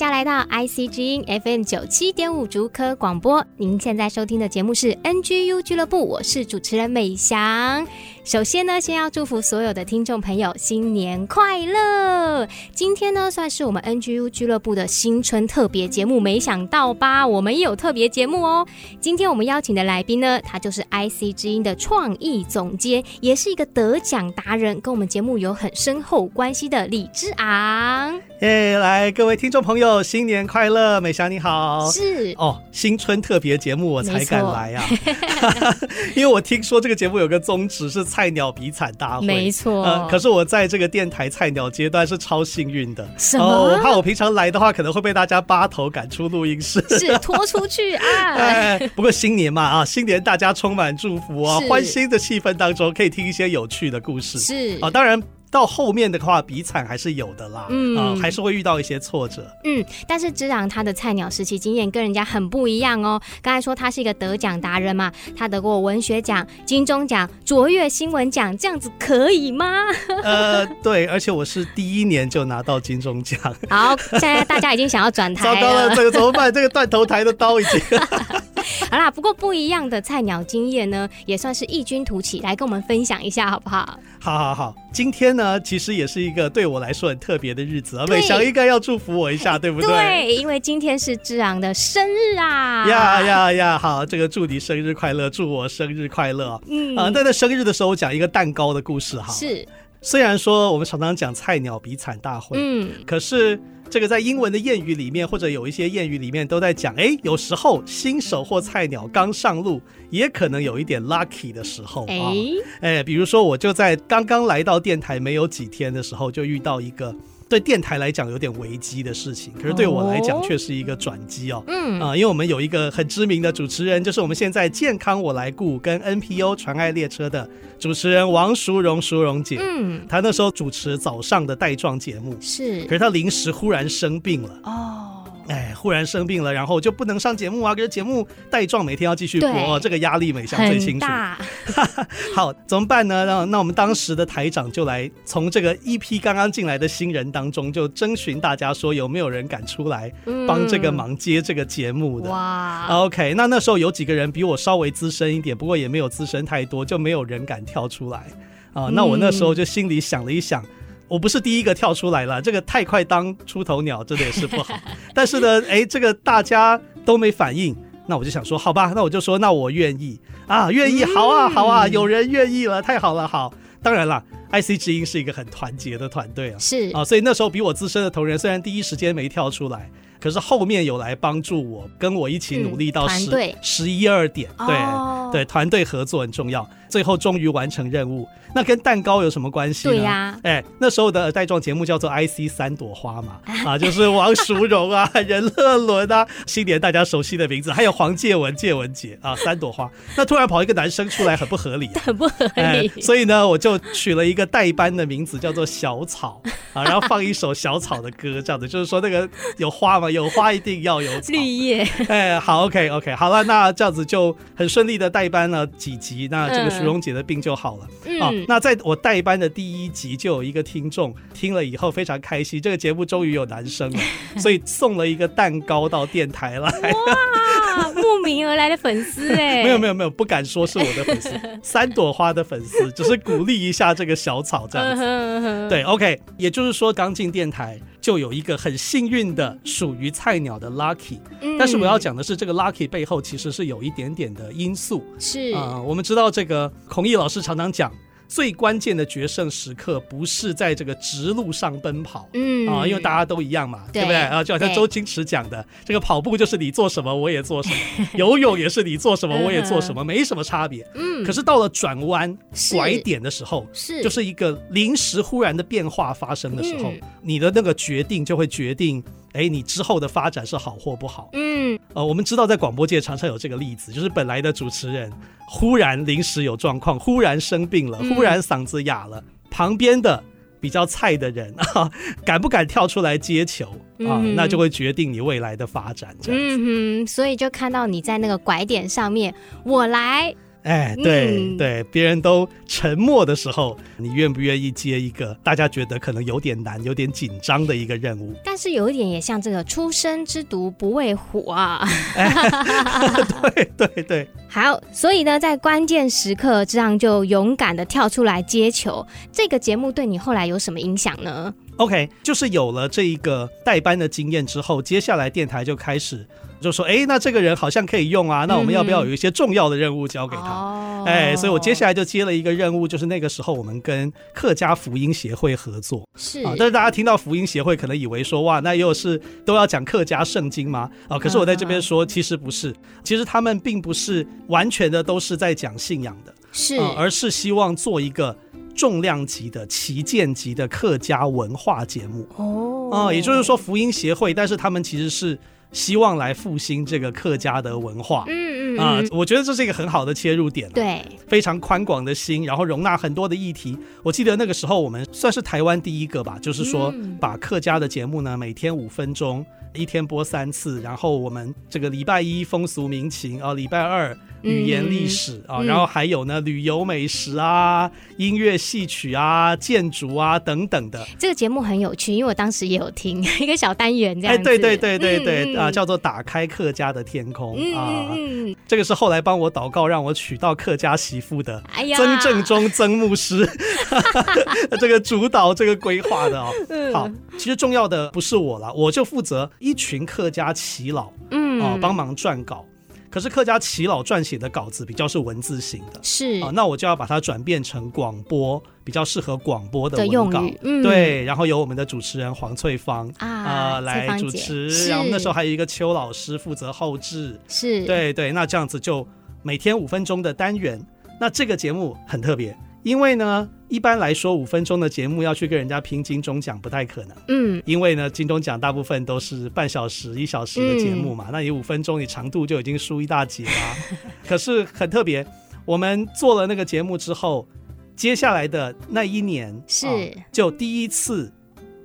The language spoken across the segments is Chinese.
家来到 IC 之音 FM 九七点五竹科广播。您现在收听的节目是 NGU 俱乐部，我是主持人美翔。首先呢，先要祝福所有的听众朋友新年快乐。今天呢，算是我们 NGU 俱乐部的新春特别节目，没想到吧？我们也有特别节目哦。今天我们邀请的来宾呢，他就是 IC 之音的创意总监，也是一个得奖达人，跟我们节目有很深厚关系的李之昂。耶，来各位听众朋友，新年快乐！美霞你好，是哦，新春特别节目我才敢来啊，因为我听说这个节目有个宗旨是菜鸟比惨大会，没错、呃。可是我在这个电台菜鸟阶段是超幸运的，什么？哦、我怕我平常来的话，可能会被大家扒头赶出录音室，是拖出去啊、哎。不过新年嘛啊，新年大家充满祝福啊，欢欣的气氛当中可以听一些有趣的故事，是啊，当然。到后面的话，比惨还是有的啦，嗯、呃，还是会遇到一些挫折，嗯，但是之昂他的菜鸟时期经验跟人家很不一样哦。刚才说他是一个得奖达人嘛，他得过文学奖、金钟奖、卓越新闻奖，这样子可以吗？呃，对，而且我是第一年就拿到金钟奖。好，现在大家已经想要转台了，糟糕了，这个怎么办？这个断头台的刀已经。好啦，不过不一样的菜鸟经验呢，也算是异军突起，来跟我们分享一下好不好？好好好，今天呢，其实也是一个对我来说很特别的日子啊。美翔应该要祝福我一下，对不对？对，因为今天是志昂的生日啊！呀呀呀！好，这个祝你生日快乐，祝我生日快乐。嗯啊，在那生日的时候，我讲一个蛋糕的故事哈。是，虽然说我们常常讲菜鸟比惨大会，嗯，可是。这个在英文的谚语里面，或者有一些谚语里面都在讲，哎，有时候新手或菜鸟刚上路，也可能有一点 lucky 的时候啊。哎，比如说我就在刚刚来到电台没有几天的时候，就遇到一个。对电台来讲有点危机的事情，可是对我来讲却是一个转机哦。嗯啊，因为我们有一个很知名的主持人，就是我们现在健康我来顾跟 NPO 传爱列车的主持人王淑荣淑荣姐。嗯，她那时候主持早上的带状节目，是，可是她临时忽然生病了。哦。哎，忽然生病了，然后就不能上节目啊！可是节目带状每天要继续播，哦，这个压力每项最清楚。好，怎么办呢？那那我们当时的台长就来从这个一批刚刚进来的新人当中，就征询大家说有没有人敢出来帮这个忙接这个节目的。嗯、哇，OK，那那时候有几个人比我稍微资深一点，不过也没有资深太多，就没有人敢跳出来啊。那我那时候就心里想了一想。我不是第一个跳出来了，这个太快当出头鸟真的也是不好。但是呢，哎，这个大家都没反应，那我就想说，好吧，那我就说，那我愿意啊，愿意，好啊，好啊，有人愿意了，太好了，好。当然了，IC 之音是一个很团结的团队啊，是啊，所以那时候比我资深的同仁，虽然第一时间没跳出来。可是后面有来帮助我，跟我一起努力到十十一二点，对、哦、对，团队合作很重要，最后终于完成任务。那跟蛋糕有什么关系呢？对呀、啊，哎，那时候的带状节目叫做 IC 三朵花嘛，啊，就是王淑荣啊、任乐伦啊，新年大家熟悉的名字，还有黄介文、介文姐啊，三朵花。那突然跑一个男生出来，很不合理、啊，很不合理、哎。所以呢，我就取了一个代班的名字，叫做小草啊，然后放一首小草的歌，这样子，就是说那个有花嘛。有花一定要有绿叶，哎，好 okay, okay, 好了，那这样子就很顺利的代班了几集，那这个淑荣姐的病就好了。嗯，啊、那在我代班的第一集，就有一个听众听了以后非常开心，这个节目终于有男生了，所以送了一个蛋糕到电台来。哇，慕名而来的粉丝 哎，没有没有没有，不敢说是我的粉丝，三朵花的粉丝，只是鼓励一下这个小草这样子。对，OK，也就是说刚进电台。就有一个很幸运的属于菜鸟的 lucky，但是我要讲的是，这个 lucky 背后其实是有一点点的因素。是啊、呃，我们知道这个孔毅老师常常讲，最关键的决胜时刻不是在这个直路上奔跑，嗯啊，因为大家都一样嘛，对，对不对啊？就好像周星驰讲的，这个跑步就是你做什么我也做什么，游泳也是你做什么我也做什么，没什么差别。嗯，可是到了转弯拐点的时候，是就是一个临时忽然的变化发生的时候，嗯、你的那个决定就会决定。哎，你之后的发展是好或不好？嗯，呃，我们知道在广播界常常有这个例子，就是本来的主持人忽然临时有状况，忽然生病了，忽然嗓子哑了，嗯、旁边的比较菜的人 啊，敢不敢跳出来接球啊？嗯、那就会决定你未来的发展。这样子。嗯哼，所以就看到你在那个拐点上面，我来。哎，对、嗯、对，别人都沉默的时候，你愿不愿意接一个大家觉得可能有点难、有点紧张的一个任务？但是有一点也像这个“初生之犊不畏虎”啊。哎、对对对，好，所以呢，在关键时刻这样就勇敢的跳出来接球。这个节目对你后来有什么影响呢？OK，就是有了这一个代班的经验之后，接下来电台就开始。就说哎，那这个人好像可以用啊，那我们要不要有一些重要的任务交给他？嗯、哎，所以我接下来就接了一个任务，就是那个时候我们跟客家福音协会合作，是啊。但是大家听到福音协会，可能以为说哇，那又是都要讲客家圣经吗？啊，可是我在这边说，其实不是，其实他们并不是完全的都是在讲信仰的，是、啊，而是希望做一个重量级的旗舰级的客家文化节目哦。啊，也就是说福音协会，但是他们其实是。希望来复兴这个客家的文化，嗯嗯啊、呃，我觉得这是一个很好的切入点，对，非常宽广的心，然后容纳很多的议题。我记得那个时候我们算是台湾第一个吧，就是说把客家的节目呢，每天五分钟，一天播三次，然后我们这个礼拜一风俗民情啊，礼拜二。语言历史啊，嗯、然后还有呢，旅游美食啊，音乐戏曲啊，建筑啊等等的。这个节目很有趣，因为我当时也有听一个小单元这样。哎，对对对对对，嗯、啊，叫做打开客家的天空、嗯、啊。嗯，这个是后来帮我祷告让我娶到客家媳妇的曾正中曾牧师，哎、这个主导这个规划的哦。嗯、好，其实重要的不是我了，我就负责一群客家耆老，嗯啊，帮忙撰稿。可是客家耆老撰写的稿子比较是文字型的，是啊，那我就要把它转变成广播，比较适合广播的文稿，嗯、对。然后由我们的主持人黄翠芳啊、呃、来主持，然后那时候还有一个邱老师负责后置，是对对。那这样子就每天五分钟的单元，那这个节目很特别。因为呢，一般来说五分钟的节目要去跟人家拼金钟奖不太可能。嗯，因为呢，金钟奖大部分都是半小时、一小时的节目嘛，嗯、那你五分钟，你长度就已经输一大截啦。可是很特别，我们做了那个节目之后，接下来的那一年是、啊、就第一次。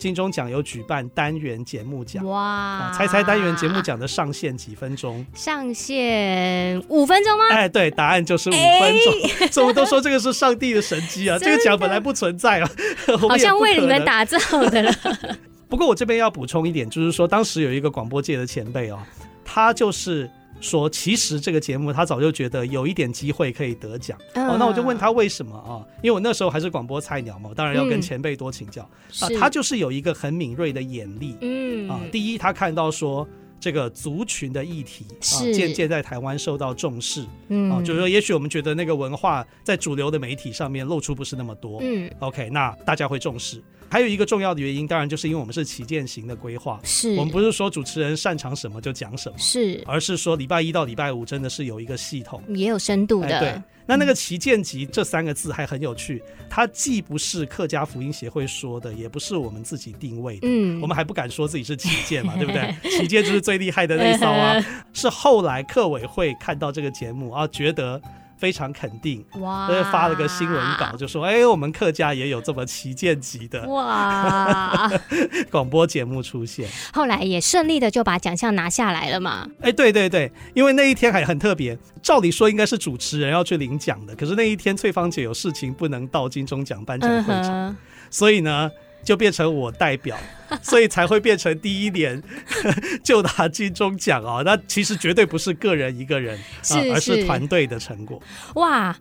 金钟奖有举办单元节目奖，哇、啊！猜猜单元节目奖的上限几分钟？上限五分钟吗？哎，对，答案就是五分钟。欸、所以我都说这个是上帝的神迹啊，的 这个奖本来不存在啊，好像为你们打造的了。不过我这边要补充一点，就是说当时有一个广播界的前辈哦，他就是。说其实这个节目他早就觉得有一点机会可以得奖、uh, 哦，那我就问他为什么啊？因为我那时候还是广播菜鸟嘛，当然要跟前辈多请教、嗯、啊。他就是有一个很敏锐的眼力，嗯。啊，第一他看到说这个族群的议题啊渐渐在台湾受到重视，嗯。啊，就是说也许我们觉得那个文化在主流的媒体上面露出不是那么多，嗯，OK，那大家会重视。还有一个重要的原因，当然就是因为我们是旗舰型的规划，是。我们不是说主持人擅长什么就讲什么，是，而是说礼拜一到礼拜五真的是有一个系统，也有深度的。哎、对，那那个旗舰级这三个字还很有趣，它既不是客家福音协会说的，也不是我们自己定位的，嗯，我们还不敢说自己是旗舰嘛，对不对？旗舰就是最厉害的那一艘啊，是后来客委会看到这个节目啊，觉得。非常肯定，哇！所以发了个新闻稿，就说：“哎、欸，我们客家也有这么旗舰级的哇 广播节目出现。”后来也顺利的就把奖项拿下来了嘛。哎、欸，对对对，因为那一天还很特别，照理说应该是主持人要去领奖的，可是那一天翠芳姐有事情不能到金钟奖颁奖会场，嗯、所以呢。就变成我代表，所以才会变成第一年 就拿金钟奖啊！那其实绝对不是个人一个人，是是而是团队的成果。哇！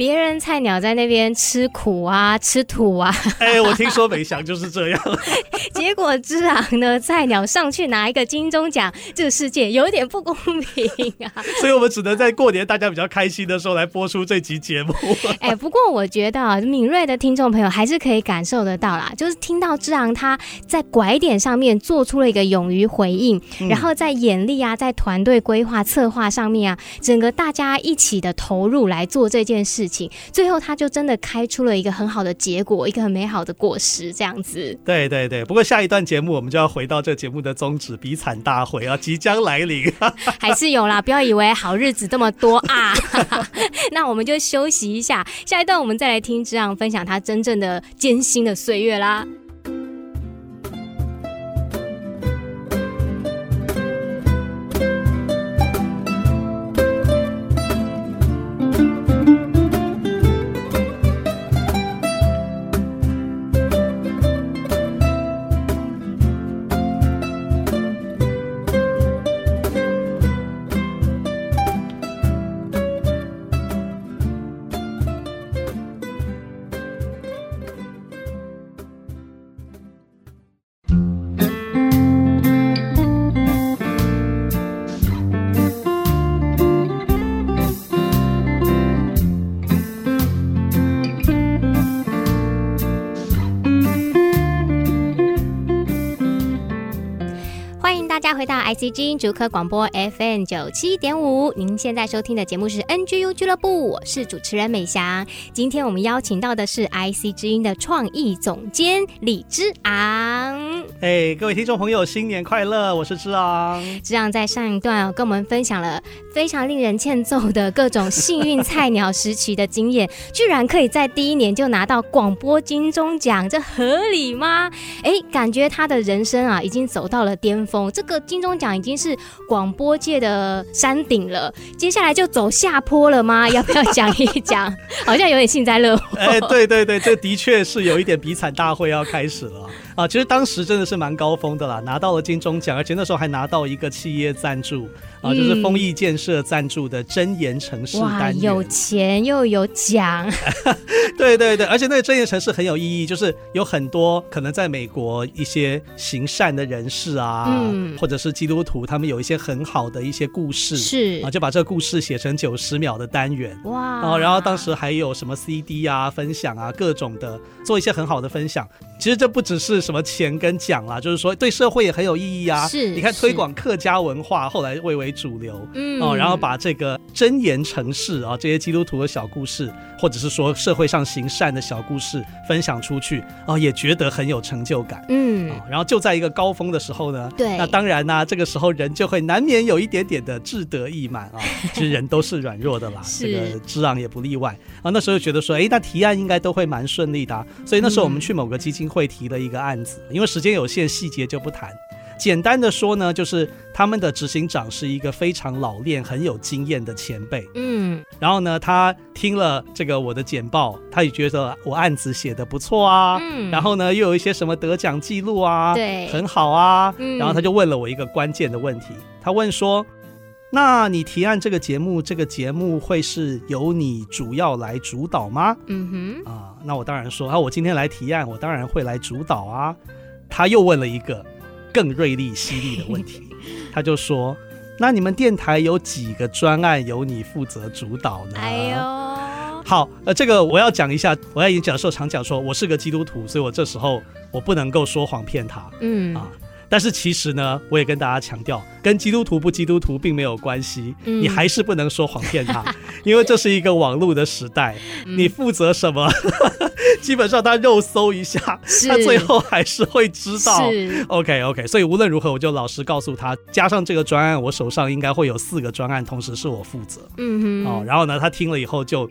别人菜鸟在那边吃苦啊，吃土啊。哎、欸，我听说美翔就是这样。结果之昂呢，菜鸟上去拿一个金钟奖，这个世界有点不公平啊。所以我们只能在过年大家比较开心的时候来播出这集节目。哎、欸，不过我觉得啊，敏锐的听众朋友还是可以感受得到啦，就是听到之昂他在拐点上面做出了一个勇于回应，嗯、然后在眼力啊，在团队规划策划上面啊，整个大家一起的投入来做这件事情，最后他就真的开出了一个很好的结果，一个很美好的果实，这样子。对对对，不过下一段节目我们就要回到这节目的宗旨——比惨大会啊，即将来临。还是有啦，不要以为好日子这么多啊。那我们就休息一下，下一段我们再来听志昂分享他真正的艰辛的岁月啦。回到 IC 之音竹科广播 FM 九七点五，您现在收听的节目是 NGU 俱乐部，我是主持人美翔。今天我们邀请到的是 IC 之音的创意总监李之昂。哎，各位听众朋友，新年快乐！我是之昂。之昂在上一段跟我们分享了非常令人欠揍的各种幸运菜鸟时期的经验，居然可以在第一年就拿到广播金钟奖，这合理吗？哎，感觉他的人生啊已经走到了巅峰，这个。金钟奖已经是广播界的山顶了，接下来就走下坡了吗？要不要讲一讲？好像有点幸灾乐祸。哎，对对对，这的确是有一点比惨大会要开始了啊！其实当时真的是蛮高峰的啦，拿到了金钟奖，而且那时候还拿到一个企业赞助。啊，就是丰益建设赞助的真言城市单元，有钱又有奖，对对对，而且那个真言城市很有意义，就是有很多可能在美国一些行善的人士啊，嗯，或者是基督徒，他们有一些很好的一些故事，是啊，就把这个故事写成九十秒的单元，哇，啊，然后当时还有什么 CD 啊，分享啊，各种的做一些很好的分享。其实这不只是什么钱跟奖啦，就是说对社会也很有意义啊。是，你看推广客家文化，后来蔚为主流，嗯，哦，然后把这个真言城市啊这些基督徒的小故事，或者是说社会上行善的小故事分享出去，啊，也觉得很有成就感，嗯，然后就在一个高峰的时候呢，对，那当然呢、啊，这个时候人就会难免有一点点的志得意满啊。其实人都是软弱的啦，这个之昂也不例外啊。那时候觉得说，哎，那提案应该都会蛮顺利的、啊，所以那时候我们去某个基金。会提了一个案子，因为时间有限，细节就不谈。简单的说呢，就是他们的执行长是一个非常老练、很有经验的前辈。嗯，然后呢，他听了这个我的简报，他也觉得我案子写的不错啊。嗯，然后呢，又有一些什么得奖记录啊，对，很好啊。嗯，然后他就问了我一个关键的问题，他问说。那你提案这个节目，这个节目会是由你主要来主导吗？嗯哼，啊，那我当然说啊，我今天来提案，我当然会来主导啊。他又问了一个更锐利犀利的问题，他就说：那你们电台有几个专案由你负责主导呢？哎呦，好，呃，这个我要讲一下，我在演讲的时候常讲说，我是个基督徒，所以我这时候我不能够说谎骗他。嗯啊。但是其实呢，我也跟大家强调，跟基督徒不基督徒并没有关系，嗯、你还是不能说谎骗他，因为这是一个网络的时代，嗯、你负责什么，基本上他肉搜一下，他最后还是会知道。OK OK，所以无论如何，我就老实告诉他，加上这个专案，我手上应该会有四个专案，同时是我负责。嗯哼，哦，然后呢，他听了以后就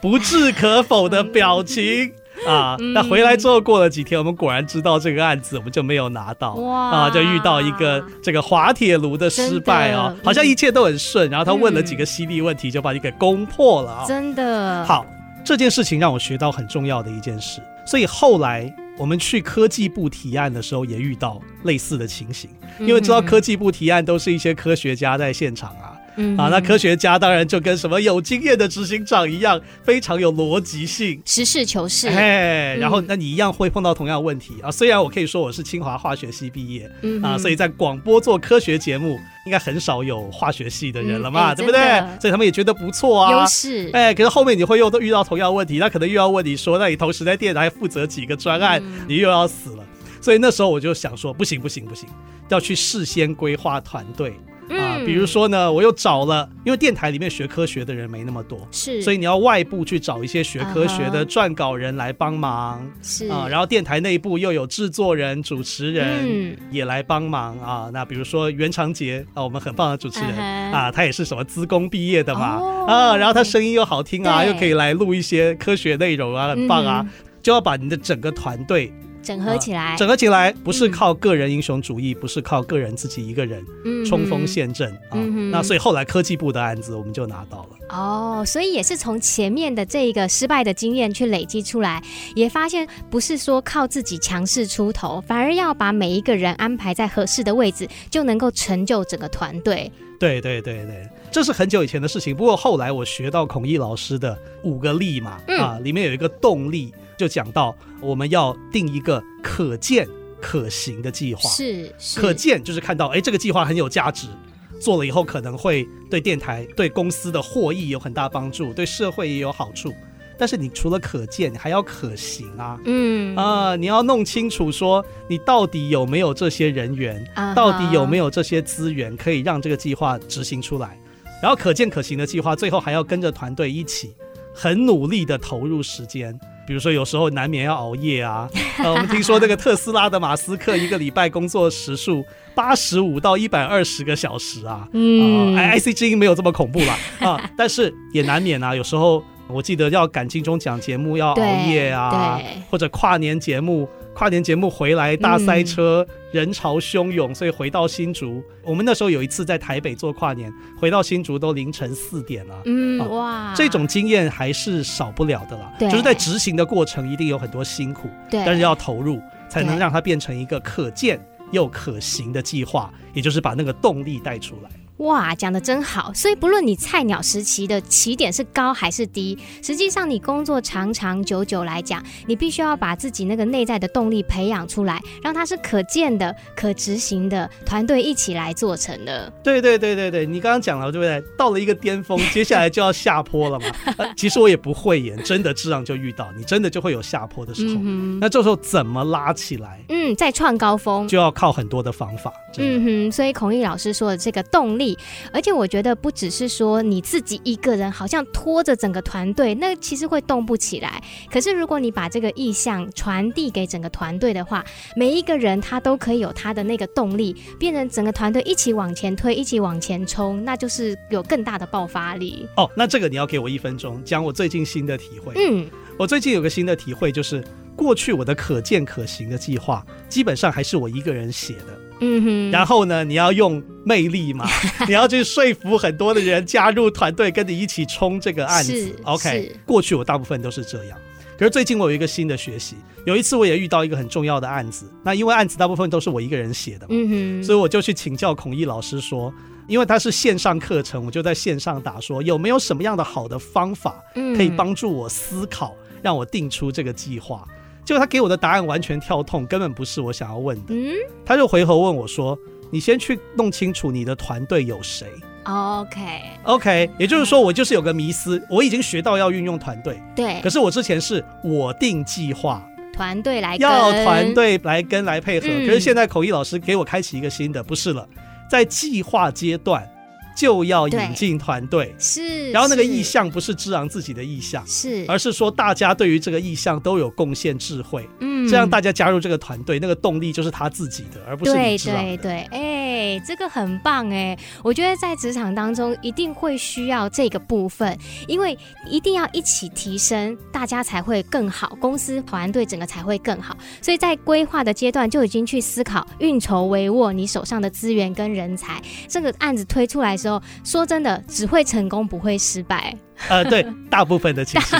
不置可否的表情。啊，那回来之后过了几天，我们果然知道这个案子，我们就没有拿到。哇啊，就遇到一个这个滑铁卢的失败啊，好像一切都很顺，然后他问了几个犀利问题，就把你给攻破了啊。真的。好，这件事情让我学到很重要的一件事，所以后来我们去科技部提案的时候，也遇到类似的情形，因为知道科技部提案都是一些科学家在现场啊。嗯、啊，那科学家当然就跟什么有经验的执行长一样，非常有逻辑性，实事求是。哎，然后那你一样会碰到同样的问题啊。虽然我可以说我是清华化学系毕业，嗯、啊，所以在广播做科学节目，应该很少有化学系的人了嘛，嗯哎、对不对？所以他们也觉得不错啊。优势。哎，可是后面你会又都遇到同样问题，那可能又要问你说，那你同时在电台负责几个专案，嗯、你又要死了。所以那时候我就想说，不行不行不行，要去事先规划团队。啊，比如说呢，我又找了，因为电台里面学科学的人没那么多，是，所以你要外部去找一些学科学的撰稿人来帮忙，是。啊，然后电台内部又有制作人、主持人也来帮忙啊。那比如说袁长杰啊，我们很棒的主持人啊，他也是什么资工毕业的嘛啊，然后他声音又好听啊，又可以来录一些科学内容啊，很棒啊，就要把你的整个团队。整合起来，整合起来不是靠个人英雄主义，不是靠个人自己一个人冲锋陷阵啊。那所以后来科技部的案子我们就拿到了。哦，所以也是从前面的这个失败的经验去累积出来，也发现不是说靠自己强势出头，反而要把每一个人安排在合适的位置，就能够成就整个团队。对对对对，这是很久以前的事情。不过后来我学到孔毅老师的五个力嘛，啊，里面有一个动力。就讲到我们要定一个可见可行的计划，是，是可见就是看到，哎，这个计划很有价值，做了以后可能会对电台、对公司的获益有很大帮助，对社会也有好处。但是你除了可见，你还要可行啊，嗯啊，你要弄清楚说你到底有没有这些人员，到底有没有这些资源可以让这个计划执行出来。然后可见可行的计划，最后还要跟着团队一起很努力的投入时间。比如说，有时候难免要熬夜啊。呃，我们听说那个特斯拉的马斯克一个礼拜工作时数 八十五到一百二十个小时啊。嗯，IC 之音没有这么恐怖啦啊，但是也难免啊。有时候我记得要赶金钟奖节目要熬夜啊，或者跨年节目。跨年节目回来大塞车，嗯、人潮汹涌，所以回到新竹。我们那时候有一次在台北做跨年，回到新竹都凌晨四点了。嗯，啊、哇，这种经验还是少不了的啦。对，就是在执行的过程一定有很多辛苦，对，但是要投入，才能让它变成一个可见又可行的计划，也就是把那个动力带出来。哇，讲的真好！所以不论你菜鸟时期的起点是高还是低，实际上你工作长长久久来讲，你必须要把自己那个内在的动力培养出来，让它是可见的、可执行的，团队一起来做成的。对对对对对，你刚刚讲了对不对？到了一个巅峰，接下来就要下坡了嘛。其实我也不会演，真的这样就遇到你，真的就会有下坡的时候。嗯、那这时候怎么拉起来？嗯，再创高峰，就要靠很多的方法。嗯哼，所以孔毅老师说的这个动力。而且我觉得不只是说你自己一个人好像拖着整个团队，那其实会动不起来。可是如果你把这个意向传递给整个团队的话，每一个人他都可以有他的那个动力，变成整个团队一起往前推，一起往前冲，那就是有更大的爆发力。哦，那这个你要给我一分钟，讲我最近新的体会。嗯，我最近有个新的体会，就是过去我的可见可行的计划，基本上还是我一个人写的。嗯哼，然后呢，你要用魅力嘛，你要去说服很多的人加入团队，跟你一起冲这个案子。OK，过去我大部分都是这样，可是最近我有一个新的学习，有一次我也遇到一个很重要的案子，那因为案子大部分都是我一个人写的嘛，所以我就去请教孔毅老师说，因为他是线上课程，我就在线上打说有没有什么样的好的方法可以帮助我思考，让我定出这个计划。结果他给我的答案完全跳痛，根本不是我想要问的。嗯，他就回头问我说：“你先去弄清楚你的团队有谁。” OK，OK，也就是说我就是有个迷思，我已经学到要运用团队，对。可是我之前是我定计划，团队来要团队来跟来配合。可是现在口译老师给我开启一个新的，不是了，在计划阶段。就要引进团队，是，然后那个意向不是知昂自己的意向，是，而是说大家对于这个意向都有贡献智慧，嗯，这样大家加入这个团队，那个动力就是他自己的，而不是你知昂。对对对，哎、欸，这个很棒哎，我觉得在职场当中一定会需要这个部分，因为一定要一起提升，大家才会更好，公司团队整个才会更好，所以在规划的阶段就已经去思考运筹帷幄你手上的资源跟人才，这个案子推出来的时候。说真的，只会成功不会失败。呃，对，大部分的情形，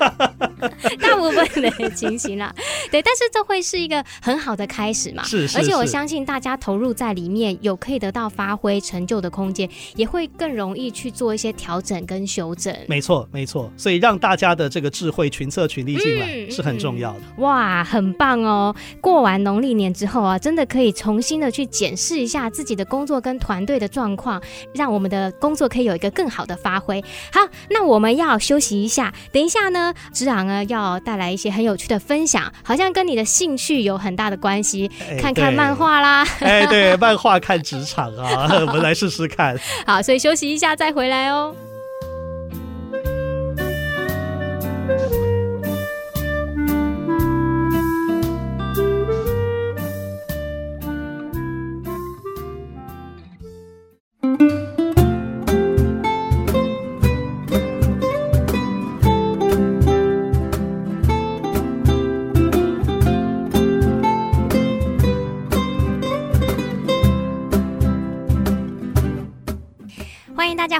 大部部分的情形啦。对，但是这会是一个很好的开始嘛。是，是，而且我相信大家投入在里面，有可以得到发挥成就的空间，也会更容易去做一些调整跟修正。没错，没错。所以让大家的这个智慧群策群力进来是很重要的。嗯、哇，很棒哦！过完农历年之后啊，真的可以重新的去检视一下自己的工作跟团队的状况，让我们的工作可以有一个更好的发挥。好，那我们要休息一下，等一下呢，职昂呢要带来一些很有趣的分享，好像跟你的兴趣有很大的关系，哎、看看漫画啦。哎，对，漫画看职场啊，我们来试试看。好，所以休息一下再回来哦。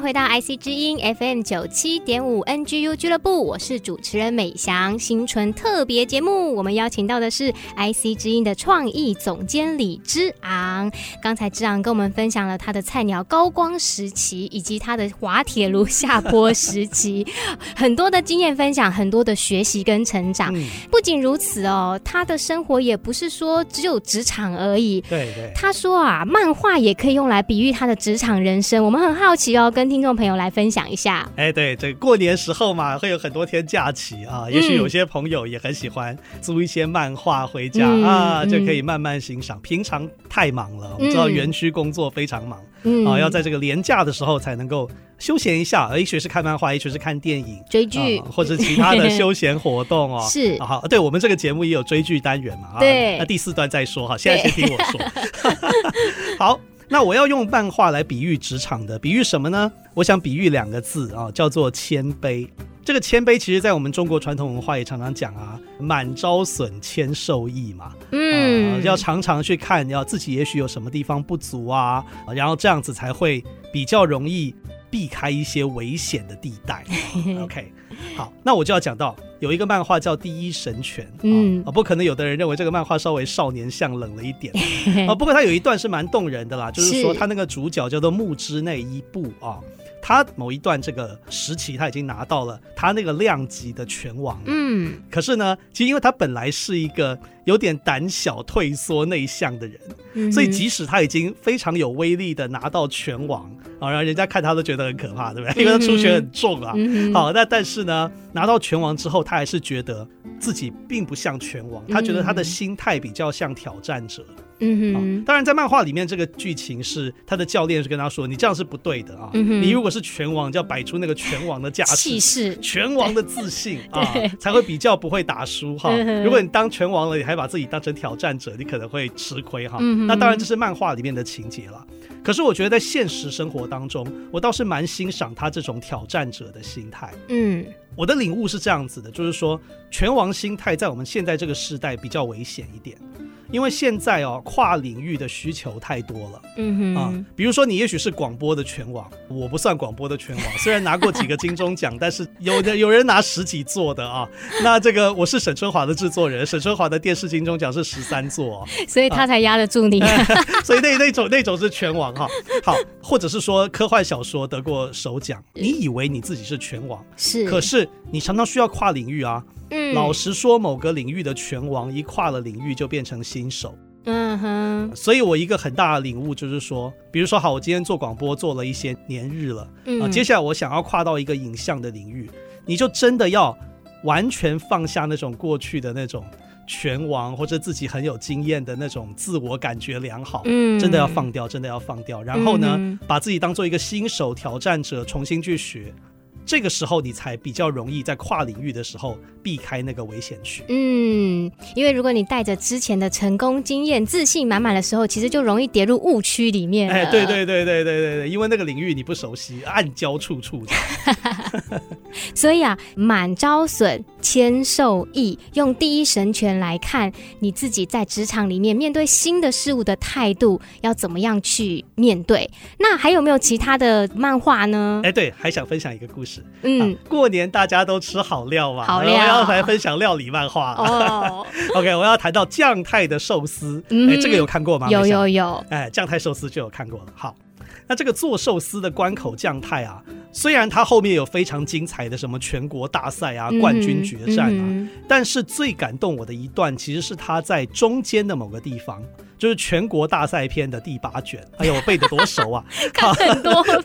回到 IC 之音 FM 九七点五 NGU 俱乐部，我是主持人美翔。新春特别节目，我们邀请到的是 IC 之音的创意总监李之昂。刚才之昂跟我们分享了他的菜鸟高光时期，以及他的滑铁卢下坡时期，很多的经验分享，很多的学习跟成长。嗯、不仅如此哦，他的生活也不是说只有职场而已。对对，他说啊，漫画也可以用来比喻他的职场人生。我们很好奇哦。跟听众朋友来分享一下，哎，对，这过年时候嘛，会有很多天假期啊，也许有些朋友也很喜欢租一些漫画回家、嗯、啊，就可以慢慢欣赏。嗯、平常太忙了，我们知道园区工作非常忙、嗯、啊，要在这个连假的时候才能够休闲一下，也许是看漫画，也许是看电影、追剧、啊，或者其他的休闲活动哦。是啊，好，对我们这个节目也有追剧单元嘛，啊对，那第四段再说哈，现在先听我说，好。那我要用漫画来比喻职场的，比喻什么呢？我想比喻两个字啊，叫做谦卑。这个谦卑，其实在我们中国传统文化也常常讲啊，满招损，谦受益嘛。嗯、呃，要常常去看，要自己也许有什么地方不足啊，然后这样子才会比较容易避开一些危险的地带。OK，好，那我就要讲到。有一个漫画叫《第一神拳》，嗯啊，不可能有的人认为这个漫画稍微少年向冷了一点 啊。不过它有一段是蛮动人的啦，就是说它那个主角叫做木之内一步啊，他某一段这个时期他已经拿到了他那个量级的拳王，嗯，可是呢，其实因为他本来是一个有点胆小、退缩、内向的人，所以即使他已经非常有威力的拿到拳王啊，然后人家看他都觉得很可怕，对不对？因为他出拳很重啊。好，那但是呢，拿到拳王之后。他还是觉得自己并不像拳王，他觉得他的心态比较像挑战者。嗯哼，当然在漫画里面，这个剧情是他的教练是跟他说：“你这样是不对的啊！你如果是拳王，就要摆出那个拳王的架势、气势、拳王的自信啊，才会比较不会打输哈。如果你当拳王了，你还把自己当成挑战者，你可能会吃亏哈。那当然这是漫画里面的情节了。可是我觉得在现实生活当中，我倒是蛮欣赏他这种挑战者的心态。嗯。我的领悟是这样子的，就是说，拳王心态在我们现在这个时代比较危险一点。因为现在哦，跨领域的需求太多了，嗯哼啊，比如说你也许是广播的全网，我不算广播的全网，虽然拿过几个金钟奖，但是有的有人拿十几座的啊。那这个我是沈春华的制作人，沈春华的电视金钟奖是十三座，哦，所以他才压得住你。啊，所以那那种那种是全网哈。好，或者是说科幻小说得过首奖，你以为你自己是全网，是，可是你常常需要跨领域啊。嗯，老实说，某个领域的拳王一跨了领域就变成新手。嗯哼，所以我一个很大的领悟就是说，比如说，好，我今天做广播做了一些年日了，啊，接下来我想要跨到一个影像的领域，你就真的要完全放下那种过去的那种拳王或者自己很有经验的那种自我感觉良好，嗯，真的要放掉，真的要放掉，然后呢，把自己当做一个新手挑战者，重新去学。这个时候你才比较容易在跨领域的时候避开那个危险区。嗯，因为如果你带着之前的成功经验、自信满满的时候，其实就容易跌入误区里面。哎，对对对对对对对，因为那个领域你不熟悉，暗礁处处。所以啊，满招损，签授意，用第一神权来看你自己在职场里面面对新的事物的态度，要怎么样去面对？那还有没有其他的漫画呢？哎，对，还想分享一个故事。嗯，啊、过年大家都吃好料嘛，好料，我要来分享料理漫画。哦，OK，我要谈到酱太的寿司。嗯，哎，这个有看过吗？有有有。哎，酱太寿司就有看过了。好。那这个做寿司的关口酱太啊，虽然他后面有非常精彩的什么全国大赛啊、冠军决战啊，嗯嗯、但是最感动我的一段，其实是他在中间的某个地方，就是全国大赛篇的第八卷。哎呦，我背的多熟啊！看很多遍。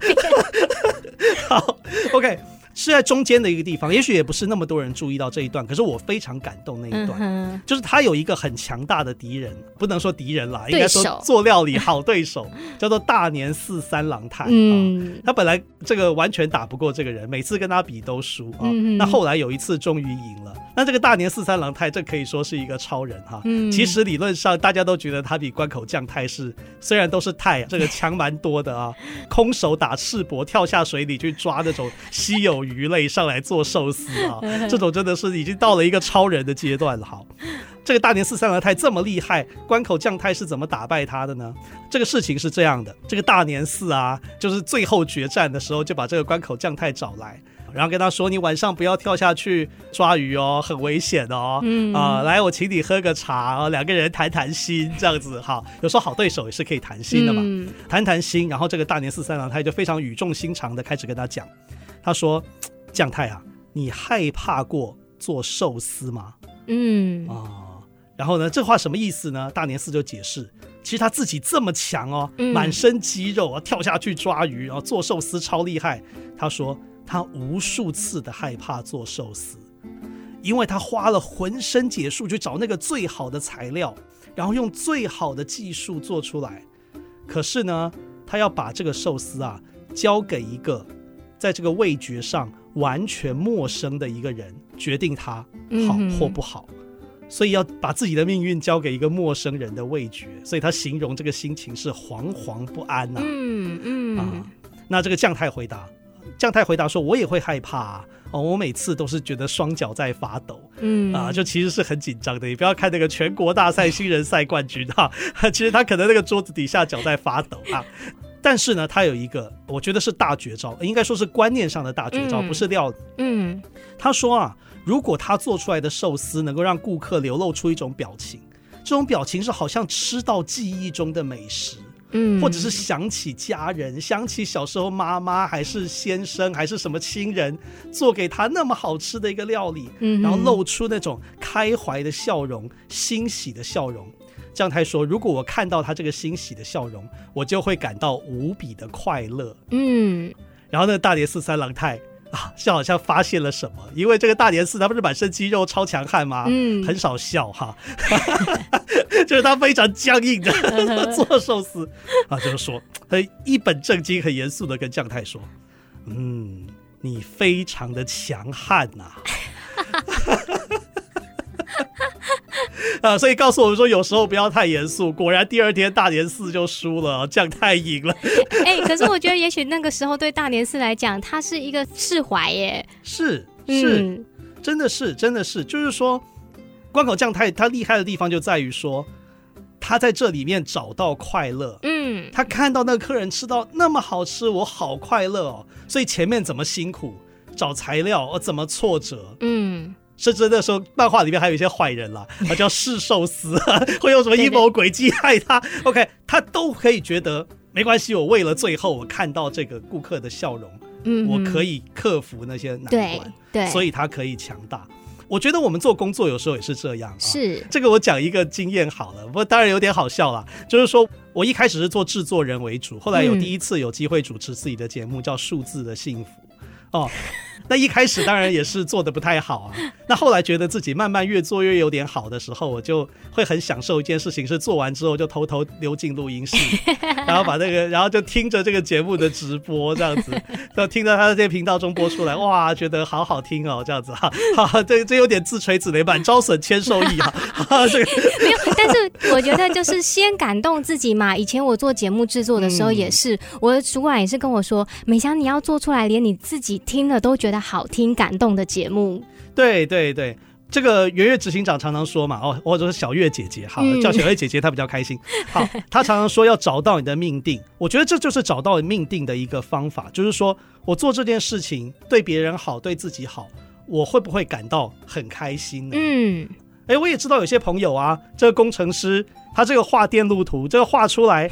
好，OK。是在中间的一个地方，也许也不是那么多人注意到这一段，可是我非常感动那一段，嗯、就是他有一个很强大的敌人，不能说敌人啦，应该说做料理好对手，叫做大年四三郎太。嗯、哦，他本来这个完全打不过这个人，每次跟他比都输嗯、那后来有一次终于赢了，那这个大年四三郎太这可以说是一个超人哈。嗯、其实理论上大家都觉得他比关口将太是，虽然都是太，这个强蛮多的啊，空手打赤膊，跳下水里去抓那种稀有。鱼类上来做寿司啊，这种真的是已经到了一个超人的阶段了。好，这个大年四三郎太这么厉害，关口将太是怎么打败他的呢？这个事情是这样的，这个大年四啊，就是最后决战的时候，就把这个关口将太找来，然后跟他说：“你晚上不要跳下去抓鱼哦，很危险哦。嗯啊、呃，来，我请你喝个茶，两个人谈谈心，这样子哈。有时候好对手也是可以谈心的嘛，嗯、谈谈心。然后这个大年四三郎太就非常语重心长的开始跟他讲。”他说：“将太啊，你害怕过做寿司吗？”嗯啊、哦，然后呢，这话什么意思呢？大年四就解释，其实他自己这么强哦，嗯、满身肌肉啊，跳下去抓鱼，然后做寿司超厉害。他说他无数次的害怕做寿司，因为他花了浑身解数去找那个最好的材料，然后用最好的技术做出来。可是呢，他要把这个寿司啊交给一个。在这个味觉上完全陌生的一个人决定他好或不好，嗯、所以要把自己的命运交给一个陌生人的味觉，所以他形容这个心情是惶惶不安呐、啊。嗯嗯啊，那这个将太回答，将太回答说：“我也会害怕啊，哦，我每次都是觉得双脚在发抖，嗯啊，就其实是很紧张的。你不要看那个全国大赛新人赛冠军哈、啊，其实他可能那个桌子底下脚在发抖啊。”但是呢，他有一个，我觉得是大绝招，应该说是观念上的大绝招，嗯、不是料理。嗯，他说啊，如果他做出来的寿司能够让顾客流露出一种表情，这种表情是好像吃到记忆中的美食，嗯，或者是想起家人，想起小时候妈妈还是先生还是什么亲人做给他那么好吃的一个料理，嗯，然后露出那种开怀的笑容，欣喜的笑容。将太说：“如果我看到他这个欣喜的笑容，我就会感到无比的快乐。”嗯，然后那个大年四三郎太啊，就好像发现了什么，因为这个大年四他不是满身肌肉超强悍吗？嗯，很少笑哈，就是他非常僵硬的 做寿司啊，就是说他一本正经、很严肃的跟将太说：“嗯，你非常的强悍呐。”啊，所以告诉我们说，有时候不要太严肃。果然，第二天大年四就输了，这样太赢了。哎、欸，可是我觉得，也许那个时候对大年四来讲，他是一个释怀耶。是是，嗯、真的是真的是，就是说，关口将太他厉害的地方就在于说，他在这里面找到快乐。嗯，他看到那个客人吃到那么好吃，我好快乐哦。所以前面怎么辛苦找材料，我怎么挫折，嗯。甚至那时候漫画里面还有一些坏人啦，他叫试寿司，会用什么阴谋诡计害他？OK，他都可以觉得没关系。我为了最后我看到这个顾客的笑容，嗯，我可以克服那些难关，对，对，所以他可以强大。我觉得我们做工作有时候也是这样，啊是这个我讲一个经验好了，不过当然有点好笑了，就是说我一开始是做制作人为主，后来有第一次有机会主持自己的节目，叫《数字的幸福》哦。那一开始当然也是做的不太好啊，那后来觉得自己慢慢越做越有点好的时候，我就会很享受一件事情，是做完之后就偷偷溜进录音室，然后把这个，然后就听着这个节目的直播这样子，然后听到他在这些频道中播出来，哇，觉得好好听哦，这样子哈，好，这这有点自吹自擂，版招损，谦受益哈，这个没有，但是我觉得就是先感动自己嘛。以前我做节目制作的时候也是，嗯、我的主管也是跟我说，美香你要做出来，连你自己听了都觉得。好听感动的节目对对对，这个圆月执行长常常说嘛，哦，或者是小月姐姐，好，叫小月姐姐，她比较开心。好，她常常说要找到你的命定，我觉得这就是找到命定的一个方法，就是说我做这件事情对别人好，对自己好，我会不会感到很开心呢？嗯，哎，我也知道有些朋友啊，这个工程师，他这个画电路图，这个画出来。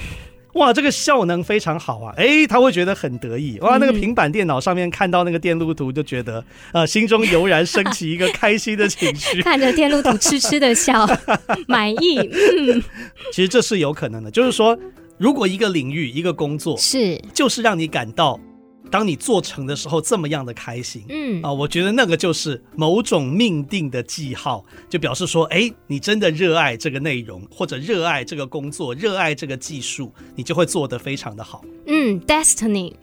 哇，这个效能非常好啊！哎，他会觉得很得意。哇，那个平板电脑上面看到那个电路图，就觉得呃，心中油然升起一个开心的情绪。看着电路图痴痴的笑，满意。嗯，其实这是有可能的，就是说，如果一个领域、一个工作是，就是让你感到。当你做成的时候，这么样的开心，嗯啊，我觉得那个就是某种命定的记号，就表示说，哎，你真的热爱这个内容，或者热爱这个工作，热爱这个技术，你就会做得非常的好。嗯，Destiny。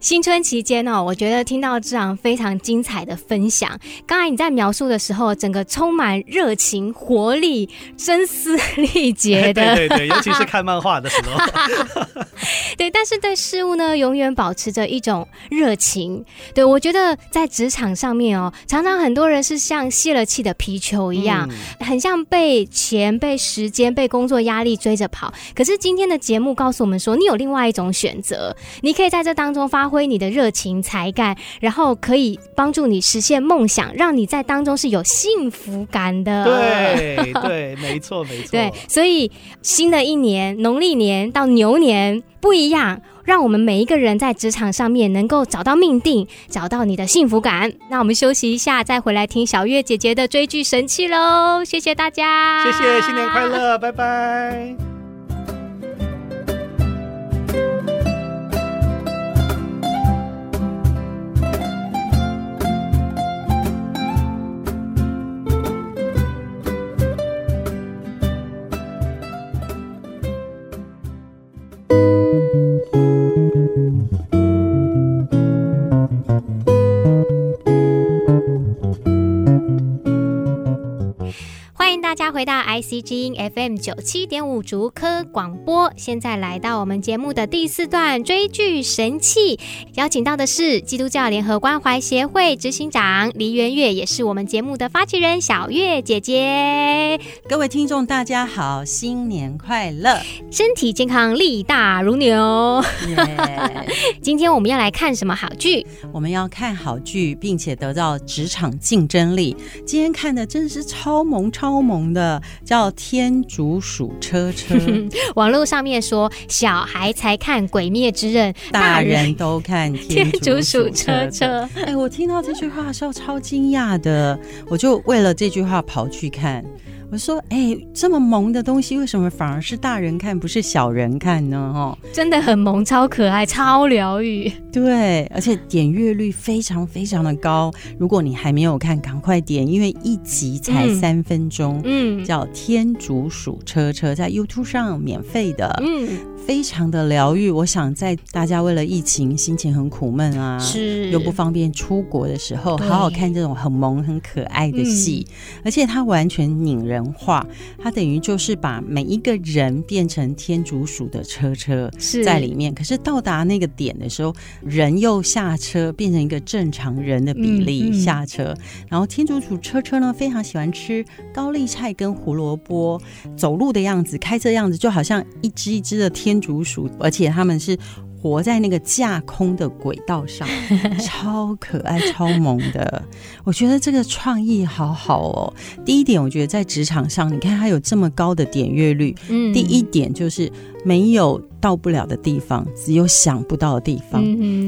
新春期间哦，我觉得听到这样非常精彩的分享。刚才你在描述的时候，整个充满热情、活力、声嘶力竭的。对对对，尤其是看漫画的时候。对，但是对事物呢，永远保持着一种热情。对，我觉得在职场上面哦，常常很多人是像泄了气的皮球一样，嗯、很像被钱、被时间、被工作压力追着跑。可是今天的节目告诉我们说，你有另外一种选择，你可以在这当中发挥你的热情才干，然后可以帮助你实现梦想，让你在当中是有幸福感的。对对，没错没错。对，所以新的一年农历年到牛年不一样，让我们每一个人在职场上面能够找到命定，找到你的幸福感。那我们休息一下，再回来听小月姐姐的追剧神器喽！谢谢大家，谢谢，新年快乐，拜拜。回答 IC 之音 FM 九七点五竹科广播，现在来到我们节目的第四段追剧神器，邀请到的是基督教联合关怀协会执行长黎元月，也是我们节目的发起人小月姐姐。各位听众，大家好，新年快乐，身体健康，力大如牛。今天我们要来看什么好剧？我们要看好剧，并且得到职场竞争力。今天看的真的是超萌超萌的。叫天竺鼠车车，网络上面说小孩才看《鬼灭之刃》，大人都看天竺鼠车车。哎，我听到这句话的时候超惊讶的，我就为了这句话跑去看。我说：“哎、欸，这么萌的东西，为什么反而是大人看，不是小人看呢？哦，真的很萌，超可爱，超疗愈。对，而且点阅率非常非常的高。如果你还没有看，赶快点，因为一集才三分钟。嗯，叫《天竺鼠车车》在 YouTube 上免费的。嗯。”非常的疗愈，我想在大家为了疫情心情很苦闷啊，是又不方便出国的时候，好好看这种很萌很可爱的戏，嗯、而且它完全拟人化，它等于就是把每一个人变成天竺鼠的车车在里面，是可是到达那个点的时候，人又下车变成一个正常人的比例下车，嗯嗯、然后天竺鼠车车呢非常喜欢吃高丽菜跟胡萝卜，走路的样子、开车的样子就好像一只一只的。天竺鼠，而且他们是活在那个架空的轨道上，超可爱、超萌的。我觉得这个创意好好哦。第一点，我觉得在职场上，你看它有这么高的点阅率。嗯，第一点就是。没有到不了的地方，只有想不到的地方。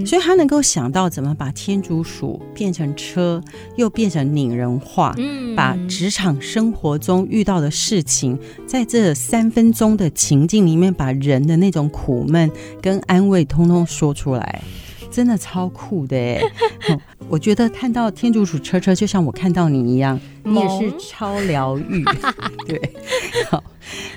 所以他能够想到怎么把天竺鼠变成车，又变成拟人化，嗯、把职场生活中遇到的事情，在这三分钟的情境里面，把人的那种苦闷跟安慰通通说出来，真的超酷的哎！我觉得看到天竺鼠车车，就像我看到你一样。你也是超疗愈。对，好，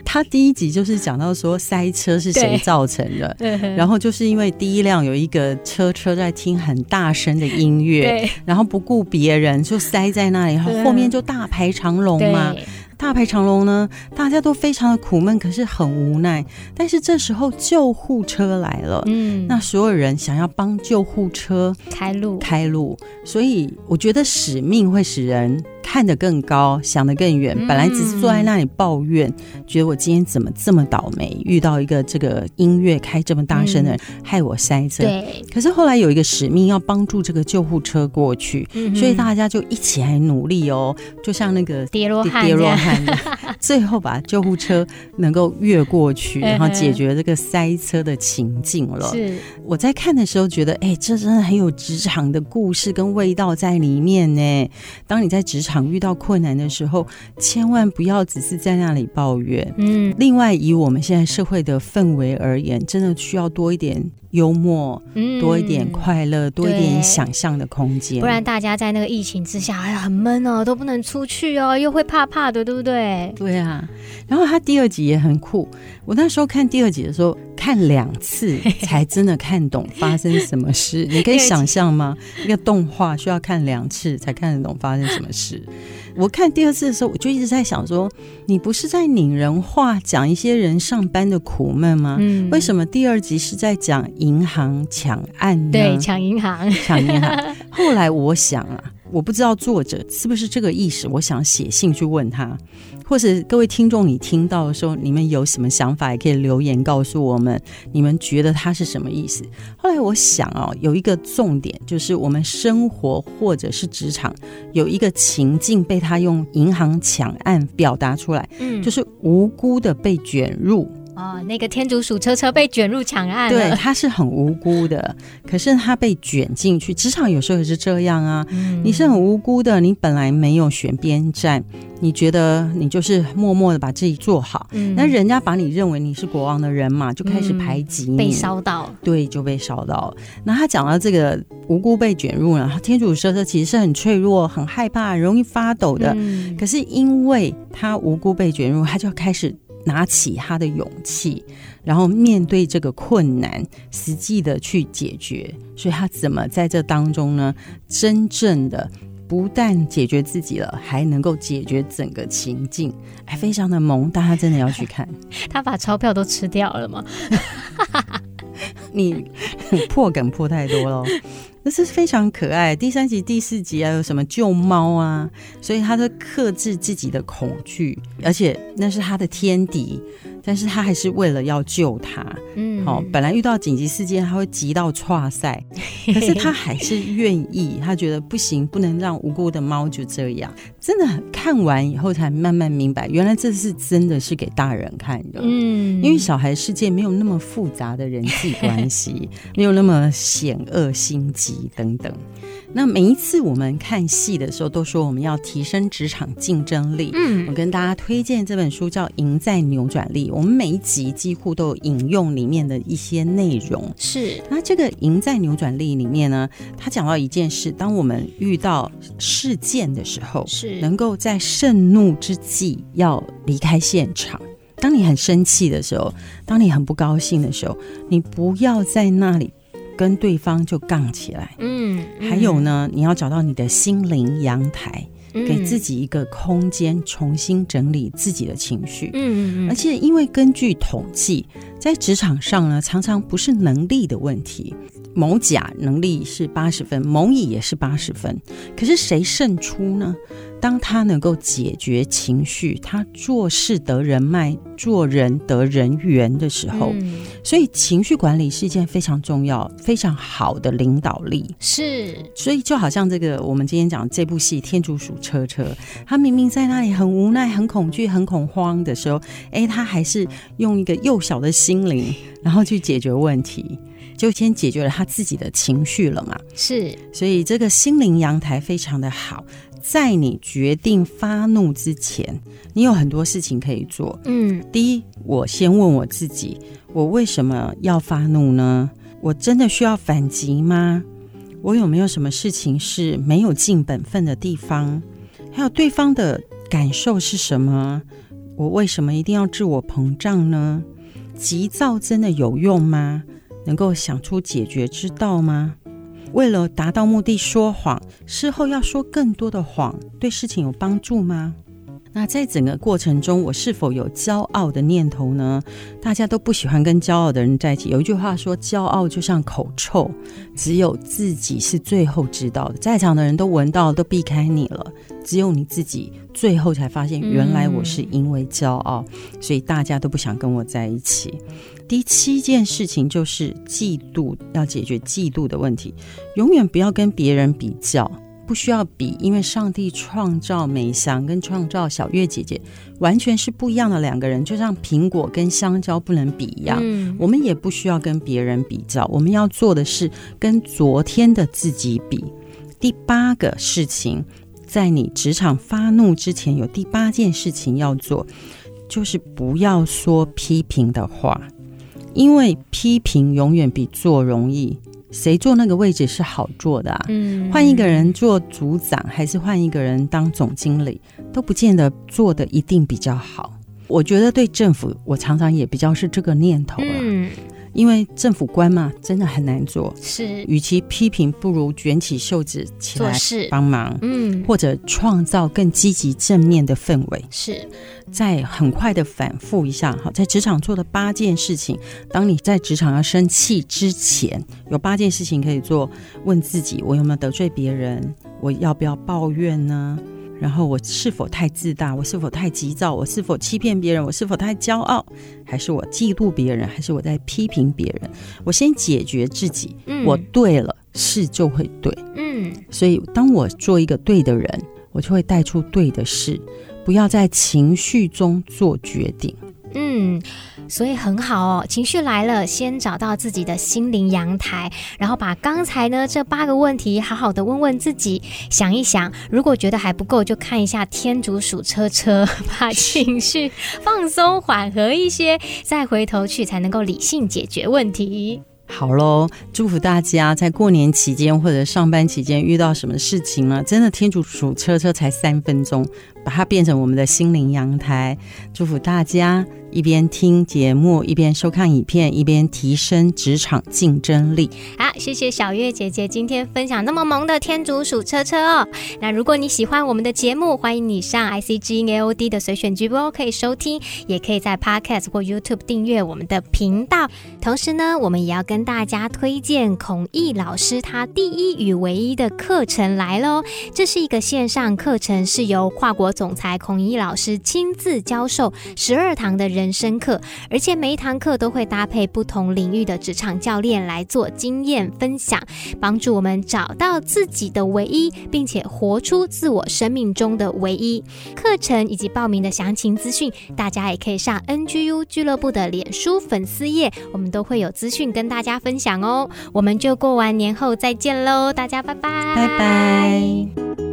他第一集就是讲到说塞车是谁造成的，然后就是因为第一辆有一个车车在听很大声的音乐，然后不顾别人就塞在那里，后面就大排长龙嘛。大排长龙呢，大家都非常的苦闷，可是很无奈。但是这时候救护车来了，嗯，那所有人想要帮救护车开路，开路。所以我觉得使命会使人。看得更高，想得更远。本来只是坐在那里抱怨，嗯、觉得我今天怎么这么倒霉，遇到一个这个音乐开这么大声的人，嗯、害我塞车。对。可是后来有一个使命，要帮助这个救护车过去，嗯、所以大家就一起来努力哦，就像那个叠罗汉，叠罗汉，最后把救护车能够越过去，然后解决这个塞车的情境了。是。我在看的时候觉得，哎，这真的很有职场的故事跟味道在里面呢。当你在职场。遇到困难的时候，千万不要只是在那里抱怨。嗯，另外，以我们现在社会的氛围而言，真的需要多一点幽默，嗯，多一点快乐，多一点想象的空间。不然，大家在那个疫情之下，哎呀，很闷哦，都不能出去哦，又会怕怕的，对不对？对啊。然后他第二集也很酷，我那时候看第二集的时候，看两次 才真的看懂发生什么事。你可以想象吗？一个动画需要看两次才看得懂发生什么事。我看第二次的时候，我就一直在想说，你不是在拟人化讲一些人上班的苦闷吗？嗯，为什么第二集是在讲银行抢案呢？对，抢银行，抢银行。后来我想啊，我不知道作者是不是这个意思，我想写信去问他。或是各位听众，你听到的时候，你们有什么想法，也可以留言告诉我们。你们觉得它是什么意思？后来我想哦，有一个重点，就是我们生活或者是职场有一个情境被他用银行抢案表达出来，嗯，就是无辜的被卷入。哦，那个天竺鼠车车被卷入抢案，对，他是很无辜的，可是他被卷进去。职场有时候也是这样啊，嗯、你是很无辜的，你本来没有选边站，你觉得你就是默默的把自己做好，那、嗯、人家把你认为你是国王的人嘛，就开始排挤你，被烧到，对，就被烧到。那他讲到这个无辜被卷入了，天竺鼠车车其实是很脆弱、很害怕、容易发抖的，嗯、可是因为他无辜被卷入，他就开始。拿起他的勇气，然后面对这个困难，实际的去解决。所以他怎么在这当中呢？真正的不但解决自己了，还能够解决整个情境，还非常的萌。大家真的要去看。他把钞票都吃掉了吗？你破梗破太多了。那是非常可爱。第三集、第四集啊有什么救猫啊？所以他都克制自己的恐惧，而且那是他的天敌。但是他还是为了要救他，嗯，好，本来遇到紧急事件，他会急到剉赛，可是他还是愿意，他觉得不行，不能让无辜的猫就这样。真的看完以后才慢慢明白，原来这是真的是给大人看的，嗯，因为小孩世界没有那么复杂的人际关系，没有那么险恶心机等等。那每一次我们看戏的时候，都说我们要提升职场竞争力。嗯，我跟大家推荐这本书叫《赢在扭转力》。我们每一集几乎都有引用里面的一些内容。是，那这个《赢在扭转力》里面呢，他讲到一件事：当我们遇到事件的时候，是能够在盛怒之际要离开现场。当你很生气的时候，当你很不高兴的时候，你不要在那里。跟对方就杠起来，嗯，嗯，还有呢，你要找到你的心灵阳台，嗯，给自己一个空间，重新整理自己的情绪，嗯嗯，嗯，而且因为根据统计，在职场上呢，常常不是能力的问题，某甲能力是八十分，某乙也是八十分，可是谁胜出呢？当他能够解决情绪，他做事得人脉，做人得人缘的时候，嗯、所以情绪管理是一件非常重要、非常好的领导力。是，所以就好像这个我们今天讲这部戏《天竺鼠车车》，他明明在那里很无奈、很恐惧、很恐慌的时候，哎，他还是用一个幼小的心灵，然后去解决问题，就先解决了他自己的情绪了嘛。是，所以这个心灵阳台非常的好。在你决定发怒之前，你有很多事情可以做。嗯，第一，我先问我自己：我为什么要发怒呢？我真的需要反击吗？我有没有什么事情是没有尽本分的地方？还有对方的感受是什么？我为什么一定要自我膨胀呢？急躁真的有用吗？能够想出解决之道吗？为了达到目的说谎，事后要说更多的谎，对事情有帮助吗？那在整个过程中，我是否有骄傲的念头呢？大家都不喜欢跟骄傲的人在一起。有一句话说：“骄傲就像口臭，只有自己是最后知道的。在场的人都闻到，都避开你了，只有你自己最后才发现，原来我是因为骄傲，所以大家都不想跟我在一起。”第七件事情就是嫉妒，要解决嫉妒的问题，永远不要跟别人比较。不需要比，因为上帝创造美祥跟创造小月姐姐完全是不一样的两个人，就像苹果跟香蕉不能比一样。嗯，我们也不需要跟别人比较，我们要做的是跟昨天的自己比。第八个事情，在你职场发怒之前，有第八件事情要做，就是不要说批评的话，因为批评永远比做容易。谁坐那个位置是好坐的啊？嗯，换一个人做组长，还是换一个人当总经理，都不见得做的一定比较好。我觉得对政府，我常常也比较是这个念头了。嗯。因为政府官嘛，真的很难做。是，与其批评，不如卷起袖子起来帮忙。嗯，或者创造更积极正面的氛围。是，再很快的反复一下。好，在职场做的八件事情，当你在职场要生气之前，有八件事情可以做。问自己：我有没有得罪别人？我要不要抱怨呢？然后我是否太自大？我是否太急躁？我是否欺骗别人？我是否太骄傲？还是我嫉妒别人？还是我在批评别人？我先解决自己，嗯、我对了，事就会对。嗯，所以当我做一个对的人，我就会带出对的事。不要在情绪中做决定。嗯，所以很好哦。情绪来了，先找到自己的心灵阳台，然后把刚才呢这八个问题好好的问问自己，想一想。如果觉得还不够，就看一下天竺鼠车车，把情绪放松缓和一些，再回头去才能够理性解决问题。好喽，祝福大家在过年期间或者上班期间遇到什么事情了，真的天竺鼠车车才三分钟，把它变成我们的心灵阳台。祝福大家。一边听节目，一边收看影片，一边提升职场竞争力。好，谢谢小月姐姐今天分享那么萌的天竺鼠车车哦。那如果你喜欢我们的节目，欢迎你上 IC 之音 AOD 的随选直播可以收听，也可以在 Podcast 或 YouTube 订阅我们的频道。同时呢，我们也要跟大家推荐孔毅老师他第一与唯一的课程来喽。这是一个线上课程，是由跨国总裁孔毅老师亲自教授十二堂的人。人深刻，而且每一堂课都会搭配不同领域的职场教练来做经验分享，帮助我们找到自己的唯一，并且活出自我生命中的唯一。课程以及报名的详情资讯，大家也可以上 NGU 俱乐部的脸书粉丝页，我们都会有资讯跟大家分享哦。我们就过完年后再见喽，大家拜拜，拜拜。